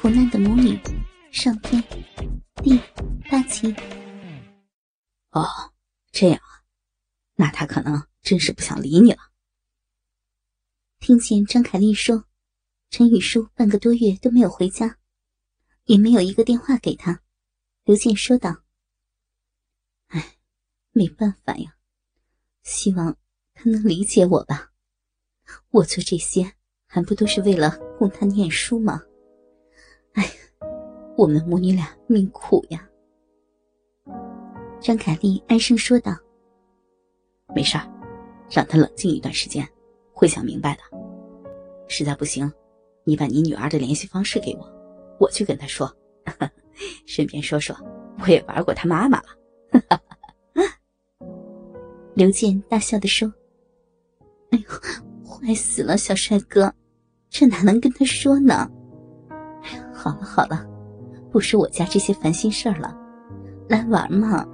苦难的母女，上天第八集。哦，这样啊，那他可能真是不想理你了。听见张凯丽说，陈宇舒半个多月都没有回家，也没有一个电话给他。刘健说道：“哎，没办法呀，希望他能理解我吧。我做这些还不都是为了供他念书吗？”哎，我们母女俩命苦呀。张凯丽哀声说道：“没事儿，让他冷静一段时间，会想明白的。实在不行，你把你女儿的联系方式给我，我去跟他说，顺便说说我也玩过他妈妈了。”刘健大笑的说：“哎呦，坏死了，小帅哥，这哪能跟他说呢？”好了好了，不说我家这些烦心事儿了，来玩嘛！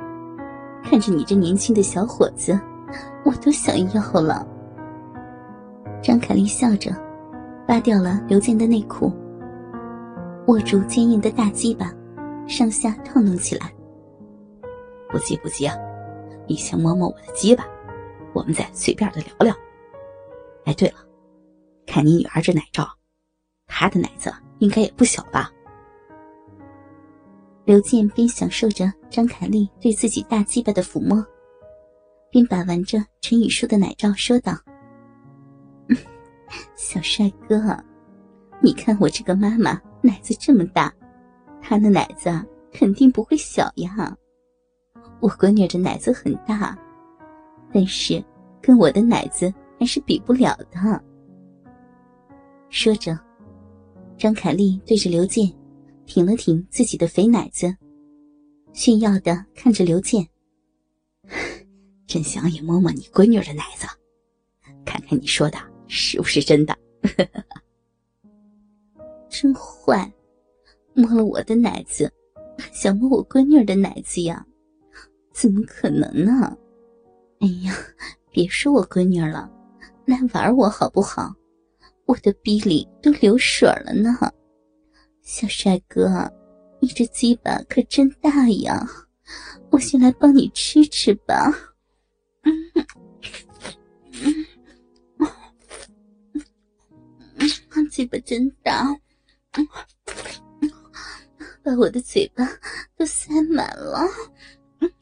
看着你这年轻的小伙子，我都想要了。张凯丽笑着，扒掉了刘健的内裤，握住坚硬的大鸡巴，上下套弄起来。不急不急啊，你先摸摸我的鸡巴，我们再随便的聊聊。哎，对了，看你女儿这奶罩，她的奶子。应该也不小吧。刘健边享受着张凯丽对自己大鸡巴的抚摸，边把玩着陈宇舒的奶罩，说道：“ 小帅哥，你看我这个妈妈奶子这么大，她的奶子肯定不会小呀。我闺女的奶子很大，但是跟我的奶子还是比不了的。”说着。张凯丽对着刘健，挺了挺自己的肥奶子，炫耀的看着刘健。真想也摸摸你闺女的奶子，看看你说的是不是真的。真坏，摸了我的奶子，想摸我闺女的奶子呀？怎么可能呢？哎呀，别说我闺女了，来玩我好不好？我的逼里都流水了呢，小帅哥，你这鸡巴可真大呀！我先来帮你吃吃吧。嗯嗯嗯，嗯鸡巴真大，把我的嘴巴都塞满了。嗯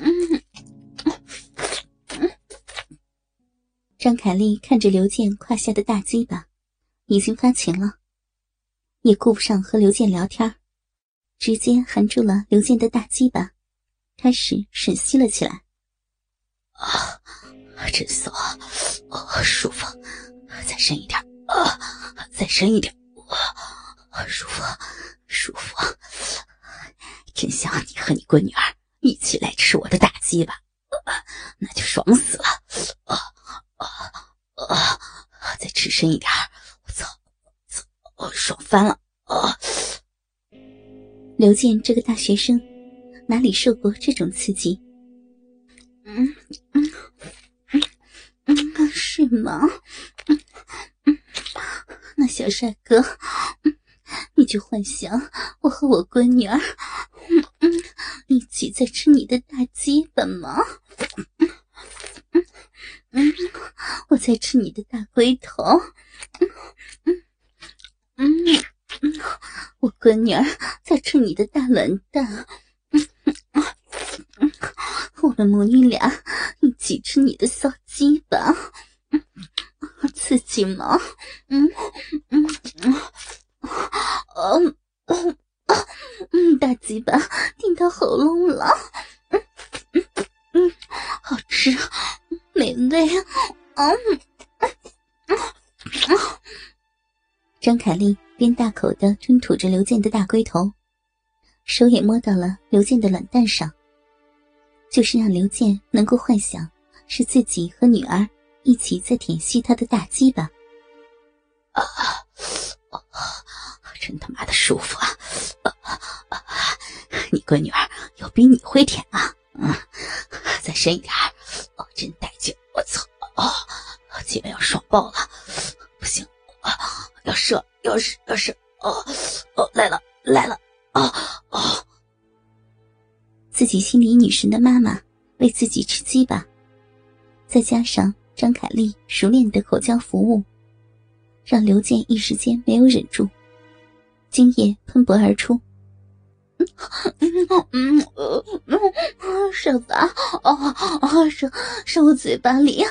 嗯。张凯丽看着刘健胯下的大鸡巴，已经发情了，也顾不上和刘健聊天，直接含住了刘健的大鸡巴，开始吮吸了起来。啊，真爽，啊，舒服，再深一点，啊，再深一点，啊，舒服，舒服，真想你和你闺女儿一起来吃我的大鸡巴，那就爽死了，啊！啊啊！再吃深一点！我操，操，爽翻了！啊！刘健这个大学生哪里受过这种刺激？嗯嗯嗯嗯，是吗？嗯嗯，那小帅哥，你就幻想我和我闺女儿，嗯嗯，一起在吃你的大鸡巴吗？嗯，我在吃你的大龟头。嗯嗯嗯嗯，我闺女儿在吃你的大卵蛋。嗯嗯嗯，我们母女俩一起吃你的骚鸡巴。嗯，刺激吗？嗯嗯嗯，嗯嗯嗯，大鸡巴顶到喉咙了。嗯嗯嗯，好吃。美味，嗯，张凯丽边大口的吞吐着刘健的大龟头，手也摸到了刘健的卵蛋上，就是让刘健能够幻想是自己和女儿一起在舔吸他的大鸡巴。啊，真他妈的舒服啊！你闺女儿有比你会舔啊？嗯，再深一点。爆了，不行啊！要射，要射，要射！哦哦，来了来了，啊啊！自己心里女神的妈妈为自己吃鸡吧，再加上张凯丽熟练的口交服务，让刘健一时间没有忍住，精液喷薄而出。嗯嗯嗯嗯，射吧，啊啊射射我嘴巴里，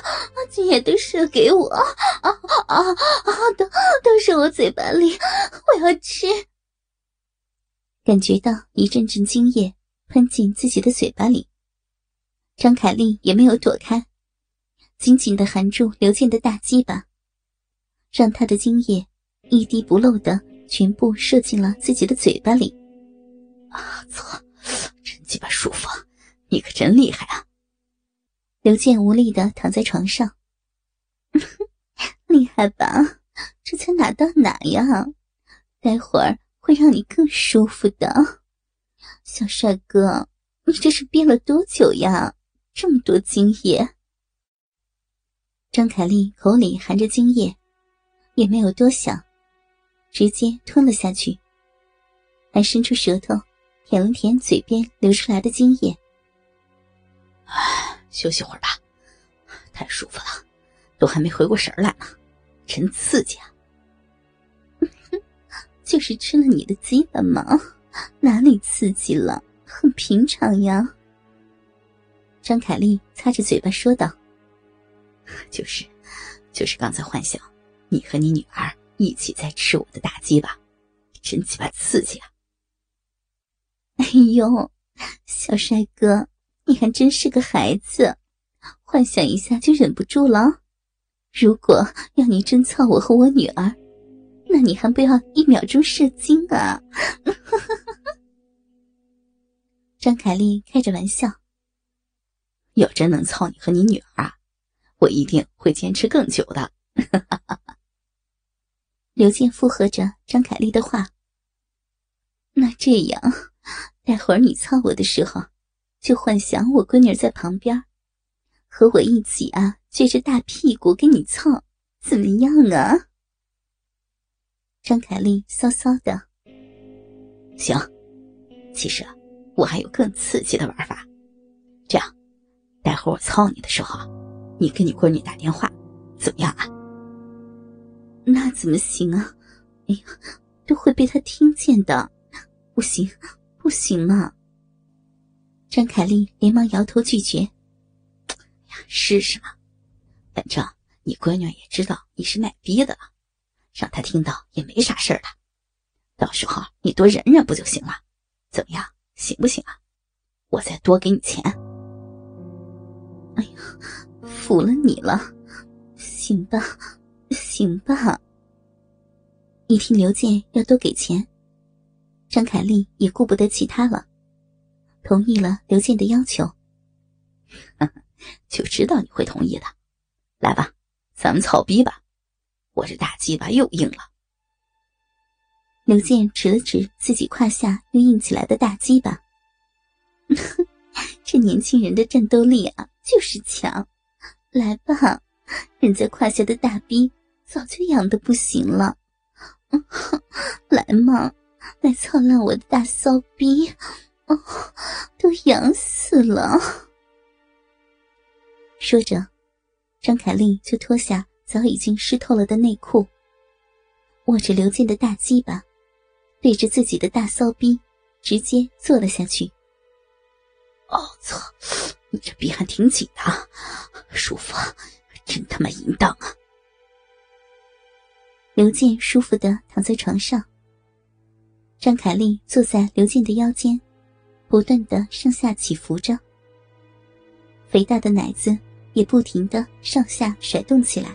精液都射给我，啊啊啊都都射我嘴巴里，我要吃。感觉到一阵阵精液喷进自己的嘴巴里，张凯丽也没有躲开，紧紧的含住刘健的大鸡巴，让他的精液一滴不漏的全部射进了自己的嘴巴里。啊操！真鸡巴舒服，你可真厉害啊！刘健无力的躺在床上，厉害吧？这才哪到哪呀？待会儿会让你更舒服的，小帅哥，你这是憋了多久呀？这么多精液！张凯丽口里含着精液，也没有多想，直接吞了下去，还伸出舌头。舔了舔嘴边流出来的精液，唉，休息会儿吧，太舒服了，都还没回过神来呢，真刺激啊！就是吃了你的鸡巴嘛，哪里刺激了？很平常呀。张凯丽擦着嘴巴说道：“就是，就是刚才幻想你和你女儿一起在吃我的大鸡巴，真鸡巴刺激啊！” 哎呦，小帅哥，你还真是个孩子，幻想一下就忍不住了。如果要你真操我和我女儿，那你还不要一秒钟射精啊？张凯丽开着玩笑。要真能操你和你女儿，我一定会坚持更久的。刘健附和着张凯丽的话。那这样。待会儿你操我的时候，就幻想我闺女在旁边，和我一起啊，撅着大屁股跟你操，怎么样啊？张凯丽骚骚的。行，其实我还有更刺激的玩法。这样，待会儿我操你的时候，你跟你闺女打电话，怎么样啊？那怎么行啊？哎呀，都会被他听见的，不行。不行嘛！张凯丽连忙摇头拒绝。试试嘛，反正你闺女也知道你是卖逼的了，让她听到也没啥事儿的。到时候你多忍忍不就行了？怎么样，行不行啊？我再多给你钱。哎呀，服了你了！行吧，行吧。一听刘健要多给钱。张凯丽也顾不得其他了，同意了刘健的要求。就知道你会同意的，来吧，咱们操逼吧！我这大鸡巴又硬了。刘健指了指自己胯下又硬起来的大鸡巴，这年轻人的战斗力啊，就是强！来吧，人家胯下的大逼早就痒的不行了，来嘛！来操烂我的大骚逼，哦，都痒死了！说着，张凯丽就脱下早已经湿透了的内裤，握着刘健的大鸡巴，对着自己的大骚逼直接坐了下去。哦操，你这逼还挺紧的，舒服，真他妈淫荡啊！刘健舒服的躺在床上。张凯丽坐在刘健的腰间，不断的上下起伏着，肥大的奶子也不停地上下甩动起来。